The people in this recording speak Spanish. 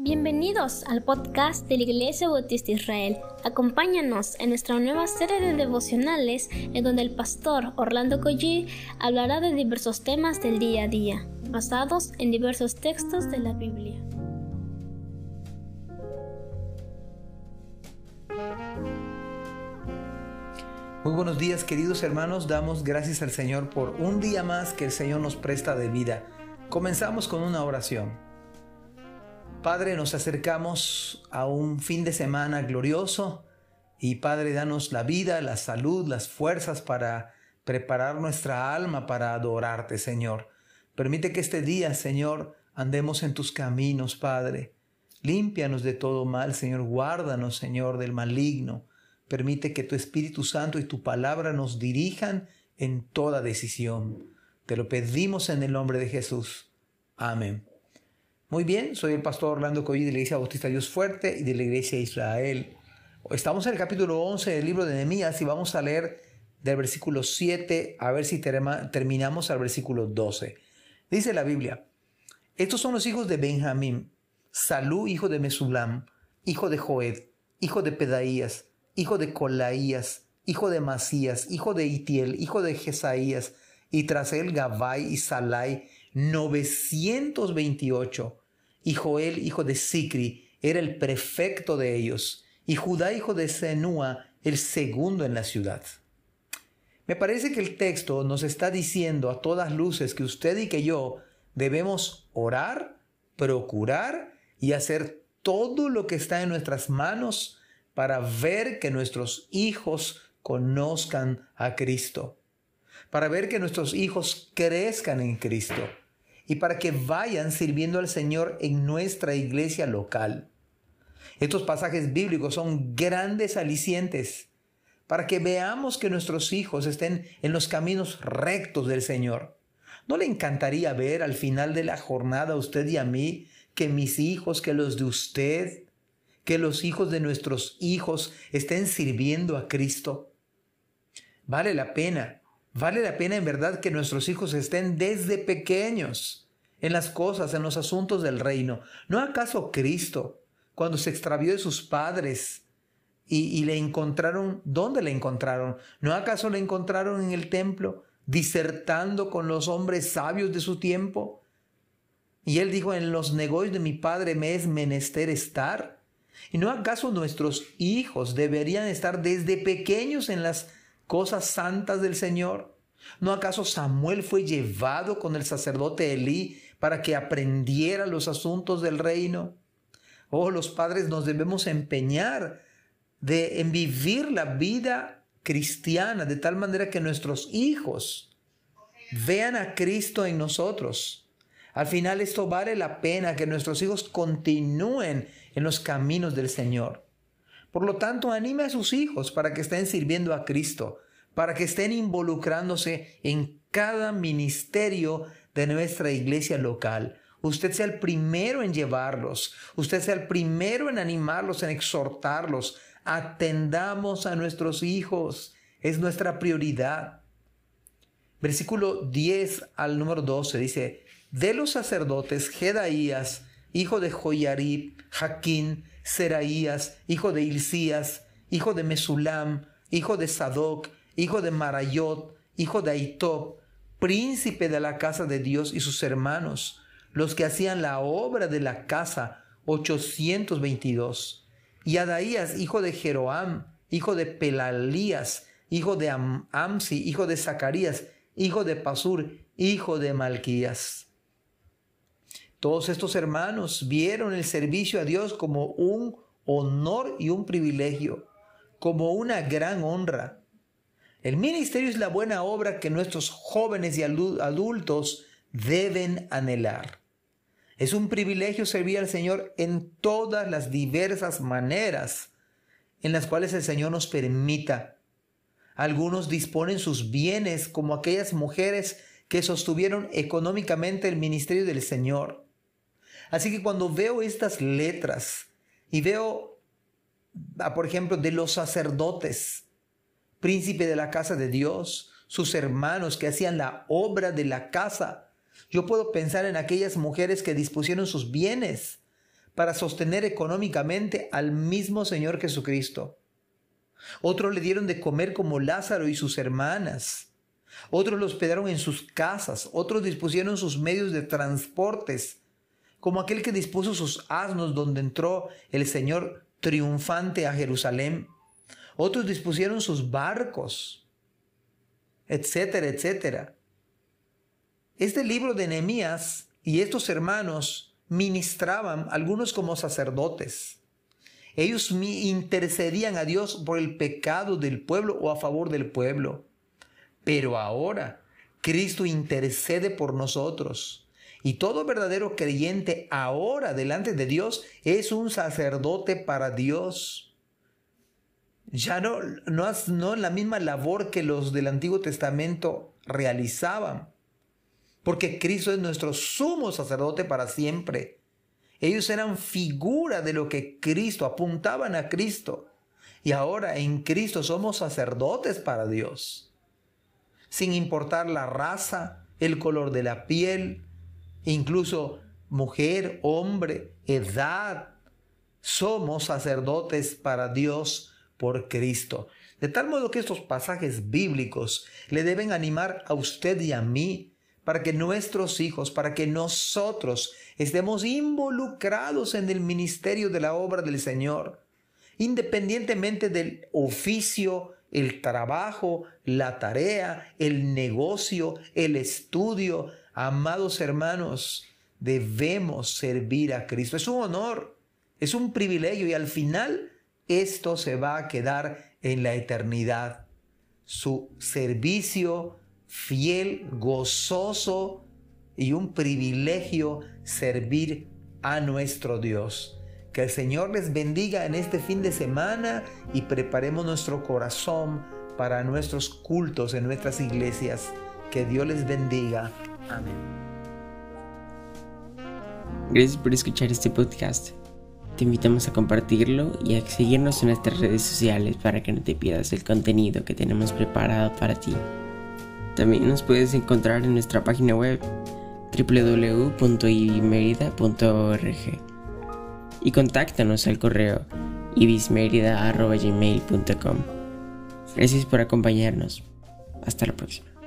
Bienvenidos al podcast de la Iglesia Bautista Israel. Acompáñanos en nuestra nueva serie de devocionales en donde el pastor Orlando Collie hablará de diversos temas del día a día, basados en diversos textos de la Biblia. Muy buenos días queridos hermanos, damos gracias al Señor por un día más que el Señor nos presta de vida. Comenzamos con una oración. Padre, nos acercamos a un fin de semana glorioso y Padre, danos la vida, la salud, las fuerzas para preparar nuestra alma para adorarte, Señor. Permite que este día, Señor, andemos en tus caminos, Padre. Límpianos de todo mal, Señor. Guárdanos, Señor, del maligno. Permite que tu Espíritu Santo y tu palabra nos dirijan en toda decisión. Te lo pedimos en el nombre de Jesús. Amén. Muy bien, soy el pastor Orlando Coy de la Iglesia Bautista Dios Fuerte y de la Iglesia Israel. Estamos en el capítulo 11 del libro de Nehemías y vamos a leer del versículo 7 a ver si terminamos al versículo 12. Dice la Biblia, estos son los hijos de Benjamín, Salú, hijo de Mesulam, hijo de Joed, hijo de Pedaías, hijo de Colaías, hijo de Masías, hijo de Itiel, hijo de Jesaías, y tras él Gabai y Salai, 928 y Joel, hijo de Sicri, era el prefecto de ellos, y Judá, hijo de Senúa, el segundo en la ciudad. Me parece que el texto nos está diciendo a todas luces que usted y que yo debemos orar, procurar y hacer todo lo que está en nuestras manos para ver que nuestros hijos conozcan a Cristo, para ver que nuestros hijos crezcan en Cristo y para que vayan sirviendo al Señor en nuestra iglesia local. Estos pasajes bíblicos son grandes alicientes para que veamos que nuestros hijos estén en los caminos rectos del Señor. ¿No le encantaría ver al final de la jornada a usted y a mí que mis hijos, que los de usted, que los hijos de nuestros hijos estén sirviendo a Cristo? Vale la pena Vale la pena en verdad que nuestros hijos estén desde pequeños en las cosas, en los asuntos del reino. ¿No acaso Cristo, cuando se extravió de sus padres y, le encontraron, ¿dónde le encontraron? ¿No acaso le encontraron en el templo, disertando con los hombres sabios de su tiempo? Y él dijo, en los negocios de mi padre me es menester estar. ¿Y no acaso nuestros hijos deberían estar desde pequeños en las cosas santas del Señor? ¿No acaso Samuel fue llevado con el sacerdote Elí para que aprendiera los asuntos del reino? Oh, los padres nos debemos empeñar de en vivir la vida cristiana de tal manera que nuestros hijos vean a Cristo en nosotros. Al final esto vale la pena que nuestros hijos continúen en los caminos del Señor. Por lo tanto, anime a sus hijos para que estén sirviendo a Cristo, para que estén involucrándose en cada ministerio de nuestra iglesia local. Usted sea el primero en llevarlos, usted sea el primero en animarlos, en exhortarlos. Atendamos a nuestros hijos, es nuestra prioridad. Versículo 10 al número 12 dice, de los sacerdotes, Jedaías, hijo de Joyarib, Jaquín, Seraías, hijo de Hilcías, hijo de Mesulam, hijo de Sadoc, hijo de Marayot, hijo de Aitob, príncipe de la casa de Dios y sus hermanos, los que hacían la obra de la casa, 822. Y Adaías, hijo de Jeroam, hijo de Pelalías, hijo de Amsi, hijo de Zacarías, hijo de Pasur, hijo de Malquías. Todos estos hermanos vieron el servicio a Dios como un honor y un privilegio, como una gran honra. El ministerio es la buena obra que nuestros jóvenes y adultos deben anhelar. Es un privilegio servir al Señor en todas las diversas maneras en las cuales el Señor nos permita. Algunos disponen sus bienes como aquellas mujeres que sostuvieron económicamente el ministerio del Señor. Así que cuando veo estas letras y veo, por ejemplo, de los sacerdotes, príncipe de la casa de Dios, sus hermanos que hacían la obra de la casa, yo puedo pensar en aquellas mujeres que dispusieron sus bienes para sostener económicamente al mismo Señor Jesucristo. Otros le dieron de comer como Lázaro y sus hermanas. Otros lo hospedaron en sus casas. Otros dispusieron sus medios de transportes, como aquel que dispuso sus asnos donde entró el Señor triunfante a Jerusalén. Otros dispusieron sus barcos, etcétera, etcétera. Este libro de Nehemías y estos hermanos ministraban, algunos como sacerdotes. Ellos intercedían a Dios por el pecado del pueblo o a favor del pueblo. Pero ahora Cristo intercede por nosotros. Y todo verdadero creyente ahora delante de Dios es un sacerdote para Dios. Ya no, no, no la misma labor que los del Antiguo Testamento realizaban porque Cristo es nuestro sumo sacerdote para siempre. Ellos eran figura de lo que Cristo, apuntaban a Cristo. Y ahora en Cristo somos sacerdotes para Dios. Sin importar la raza, el color de la piel, incluso mujer, hombre, edad, somos sacerdotes para Dios por Cristo. De tal modo que estos pasajes bíblicos le deben animar a usted y a mí para que nuestros hijos, para que nosotros estemos involucrados en el ministerio de la obra del Señor, independientemente del oficio, el trabajo, la tarea, el negocio, el estudio. Amados hermanos, debemos servir a Cristo. Es un honor, es un privilegio y al final esto se va a quedar en la eternidad. Su servicio fiel, gozoso y un privilegio servir a nuestro Dios. Que el Señor les bendiga en este fin de semana y preparemos nuestro corazón para nuestros cultos en nuestras iglesias. Que Dios les bendiga. Amén. Gracias por escuchar este podcast. Te invitamos a compartirlo y a seguirnos en nuestras redes sociales para que no te pierdas el contenido que tenemos preparado para ti. También nos puedes encontrar en nuestra página web www.ibismerida.org y contáctanos al correo ibismerida.gmail.com. Gracias por acompañarnos. Hasta la próxima.